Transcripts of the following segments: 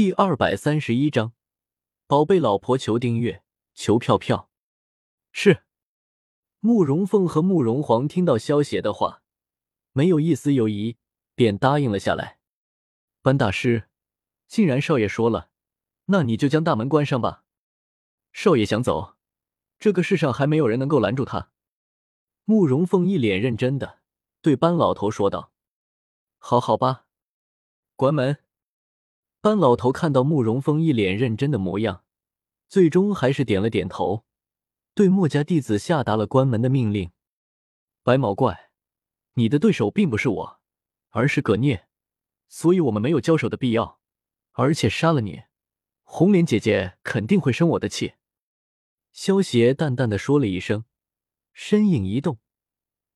第二百三十一章，宝贝老婆求订阅，求票票。是。慕容凤和慕容皇听到萧邪的话，没有一丝犹疑，便答应了下来。班大师，既然少爷说了，那你就将大门关上吧。少爷想走，这个世上还没有人能够拦住他。慕容凤一脸认真的对班老头说道：“好好吧，关门。”班老头看到慕容峰一脸认真的模样，最终还是点了点头，对墨家弟子下达了关门的命令。白毛怪，你的对手并不是我，而是葛聂，所以我们没有交手的必要。而且杀了你，红莲姐姐肯定会生我的气。萧邪淡淡的说了一声，身影一动，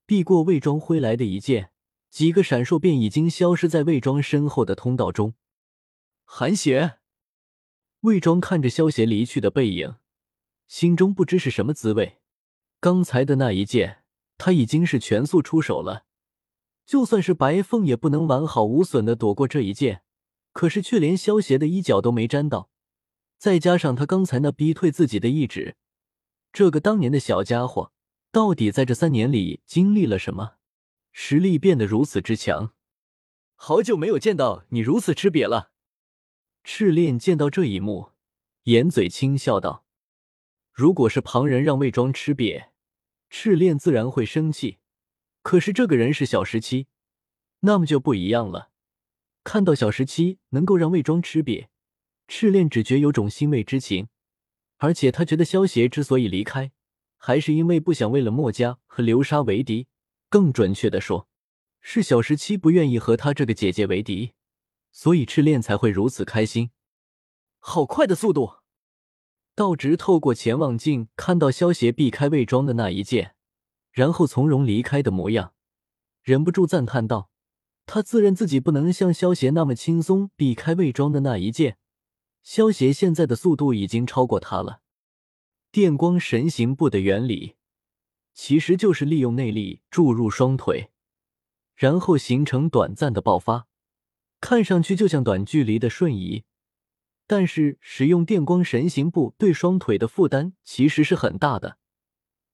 避过魏庄挥来的一剑，几个闪烁便已经消失在魏庄身后的通道中。韩邪，魏庄看着萧邪离去的背影，心中不知是什么滋味。刚才的那一剑，他已经是全速出手了，就算是白凤也不能完好无损的躲过这一剑。可是却连萧邪的衣角都没沾到，再加上他刚才那逼退自己的意志，这个当年的小家伙，到底在这三年里经历了什么，实力变得如此之强？好久没有见到你如此吃瘪了。赤练见到这一幕，掩嘴轻笑道：“如果是旁人让魏庄吃瘪，赤练自然会生气。可是这个人是小十七，那么就不一样了。看到小十七能够让魏庄吃瘪，赤练只觉有种欣慰之情。而且他觉得萧邪之所以离开，还是因为不想为了墨家和流沙为敌。更准确的说，是小十七不愿意和他这个姐姐为敌。”所以赤练才会如此开心。好快的速度！道直透过潜望镜看到萧邪避开魏庄的那一剑，然后从容离开的模样，忍不住赞叹道：“他自认自己不能像萧邪那么轻松避开魏庄的那一剑，萧邪现在的速度已经超过他了。”电光神行步的原理，其实就是利用内力注入双腿，然后形成短暂的爆发。看上去就像短距离的瞬移，但是使用电光神行步对双腿的负担其实是很大的。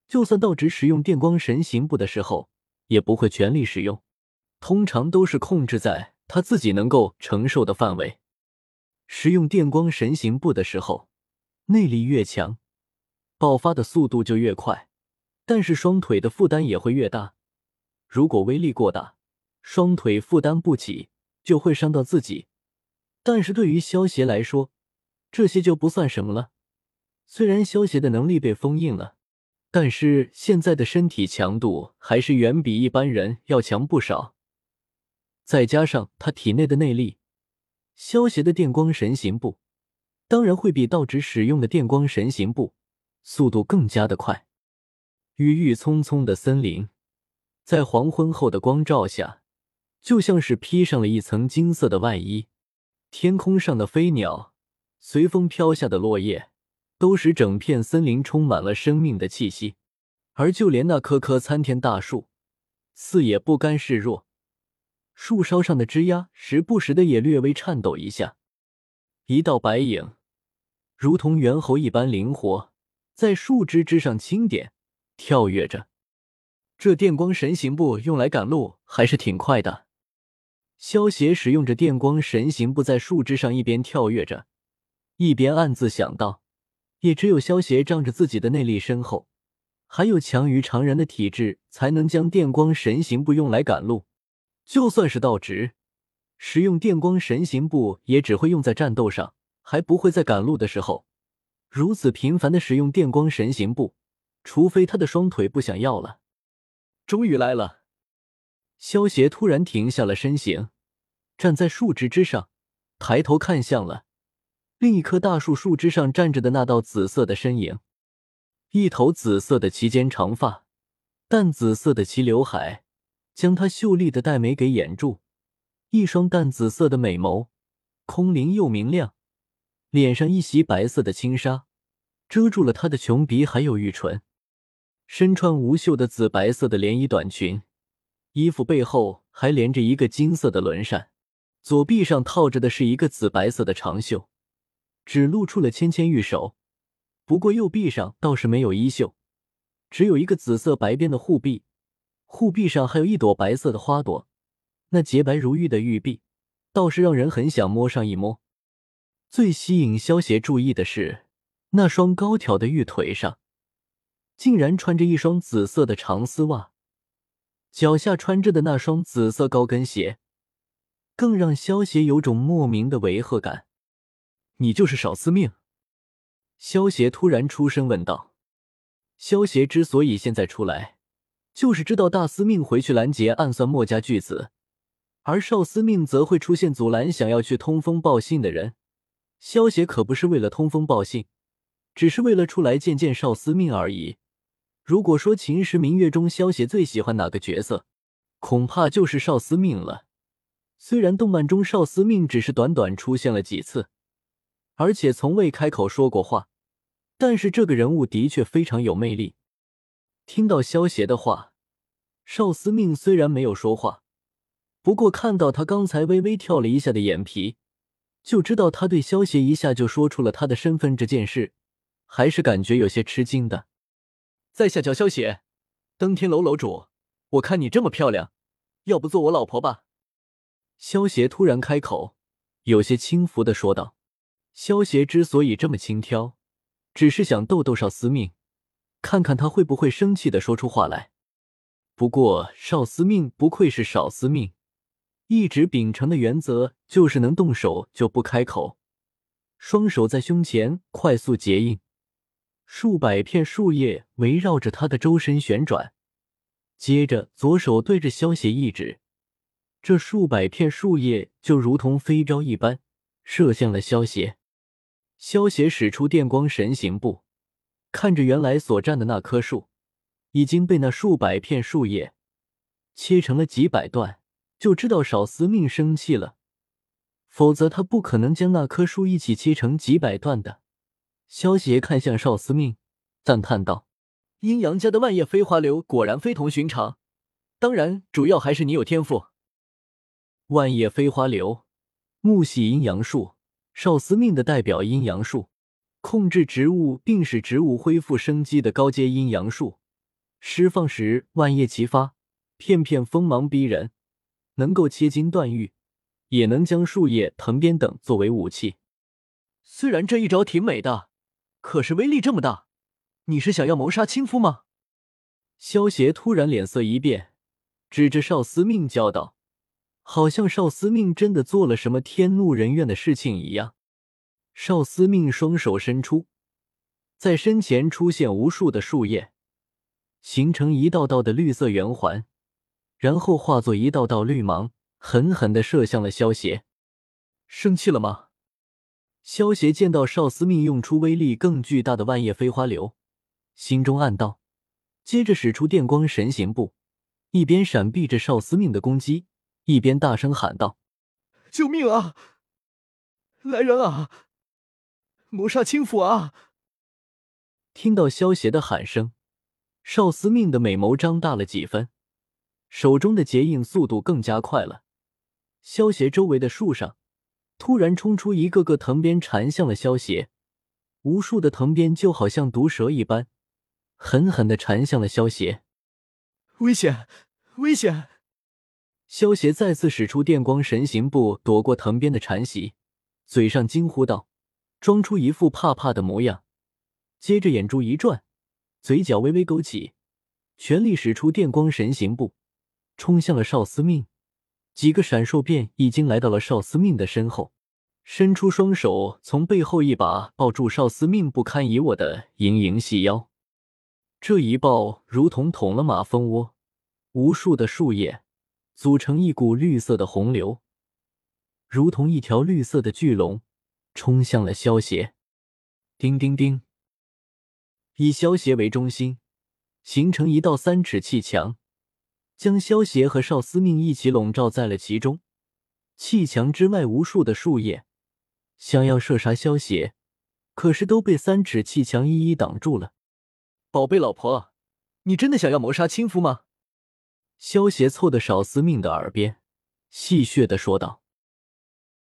就算道直使用电光神行步的时候，也不会全力使用，通常都是控制在他自己能够承受的范围。使用电光神行步的时候，内力越强，爆发的速度就越快，但是双腿的负担也会越大。如果威力过大，双腿负担不起。就会伤到自己，但是对于萧邪来说，这些就不算什么了。虽然萧邪的能力被封印了，但是现在的身体强度还是远比一般人要强不少。再加上他体内的内力，萧邪的电光神行步当然会比道直使用的电光神行步速度更加的快。郁郁葱葱的森林，在黄昏后的光照下。就像是披上了一层金色的外衣，天空上的飞鸟，随风飘下的落叶，都使整片森林充满了生命的气息。而就连那棵棵参天大树，似也不甘示弱，树梢上的枝桠时不时的也略微颤抖一下。一道白影，如同猿猴一般灵活，在树枝之上轻点，跳跃着。这电光神行步用来赶路还是挺快的。萧邪使用着电光神行步在树枝上一边跳跃着，一边暗自想到：也只有萧邪仗着自己的内力深厚，还有强于常人的体质，才能将电光神行步用来赶路。就算是道直，使用电光神行步也只会用在战斗上，还不会在赶路的时候如此频繁的使用电光神行步，除非他的双腿不想要了。终于来了。萧邪突然停下了身形，站在树枝之上，抬头看向了另一棵大树树枝上站着的那道紫色的身影。一头紫色的齐肩长发，淡紫色的齐刘海，将她秀丽的黛眉给掩住；一双淡紫色的美眸，空灵又明亮；脸上一袭白色的轻纱，遮住了她的琼鼻还有玉唇；身穿无袖的紫白色的连衣短裙。衣服背后还连着一个金色的轮扇，左臂上套着的是一个紫白色的长袖，只露出了纤纤玉手。不过右臂上倒是没有衣袖，只有一个紫色白边的护臂，护臂上还有一朵白色的花朵。那洁白如玉的玉臂，倒是让人很想摸上一摸。最吸引萧邪注意的是，那双高挑的玉腿上，竟然穿着一双紫色的长丝袜，脚下穿着的那双紫色高跟鞋，更让萧邪有种莫名的违和感。你就是少司命？萧邪突然出声问道。萧邪之所以现在出来，就是知道大司命回去拦截暗算墨家巨子，而少司命则会出现阻拦想要去通风报信的人。萧邪可不是为了通风报信，只是为了出来见见少司命而已。如果说秦时明月中萧邪最喜欢哪个角色，恐怕就是少司命了。虽然动漫中少司命只是短短出现了几次，而且从未开口说过话，但是这个人物的确非常有魅力。听到萧邪的话，少司命虽然没有说话，不过看到他刚才微微跳了一下的眼皮。就知道他对萧邪一下就说出了他的身份这件事，还是感觉有些吃惊的。在下叫萧邪，登天楼楼主。我看你这么漂亮，要不做我老婆吧？萧邪突然开口，有些轻浮的说道。萧邪之所以这么轻佻，只是想逗逗少司命，看看他会不会生气的说出话来。不过少司命不愧是少司命。一直秉承的原则就是能动手就不开口，双手在胸前快速结印，数百片树叶围绕着他的周身旋转。接着左手对着萧邪一指，这数百片树叶就如同飞镖一般射向了萧邪。萧邪使出电光神行步，看着原来所站的那棵树，已经被那数百片树叶切成了几百段。就知道少司命生气了，否则他不可能将那棵树一起切成几百段的。萧邪看向少司命，赞叹道：“阴阳家的万叶飞花流果然非同寻常，当然，主要还是你有天赋。”万叶飞花流，木系阴阳术，少司命的代表阴阳术，控制植物并使植物恢复生机的高阶阴阳术，释放时万叶齐发，片片锋芒逼人。能够切金断玉，也能将树叶、藤鞭等作为武器。虽然这一招挺美的，可是威力这么大，你是想要谋杀亲夫吗？萧邪突然脸色一变，指着少司命叫道：“好像少司命真的做了什么天怒人怨的事情一样。”少司命双手伸出，在身前出现无数的树叶，形成一道道的绿色圆环。然后化作一道道绿芒，狠狠的射向了萧邪。生气了吗？萧邪见到少司命用出威力更巨大的万叶飞花流，心中暗道，接着使出电光神行步，一边闪避着少司命的攻击，一边大声喊道：“救命啊！来人啊！谋杀亲夫啊！”听到萧邪的喊声，少司命的美眸张大了几分。手中的结印速度更加快了，萧邪周围的树上突然冲出一个个藤鞭，缠向了萧邪。无数的藤鞭就好像毒蛇一般，狠狠的缠向了萧邪。危险，危险！萧邪再次使出电光神行步，躲过藤鞭的缠袭，嘴上惊呼道，装出一副怕怕的模样，接着眼珠一转，嘴角微微勾起，全力使出电光神行步。冲向了少司命，几个闪烁便已经来到了少司命的身后，伸出双手从背后一把抱住少司命不堪一握的盈盈细腰。这一抱如同捅了马蜂窝，无数的树叶组成一股绿色的洪流，如同一条绿色的巨龙，冲向了萧邪。叮叮叮，以萧邪为中心，形成一道三尺气墙。将萧邪和少司命一起笼罩在了其中，砌墙之外无数的树叶想要射杀萧邪，可是都被三尺砌墙一一挡住了。宝贝老婆，你真的想要谋杀亲夫吗？萧邪凑的少司命的耳边，戏谑的说道。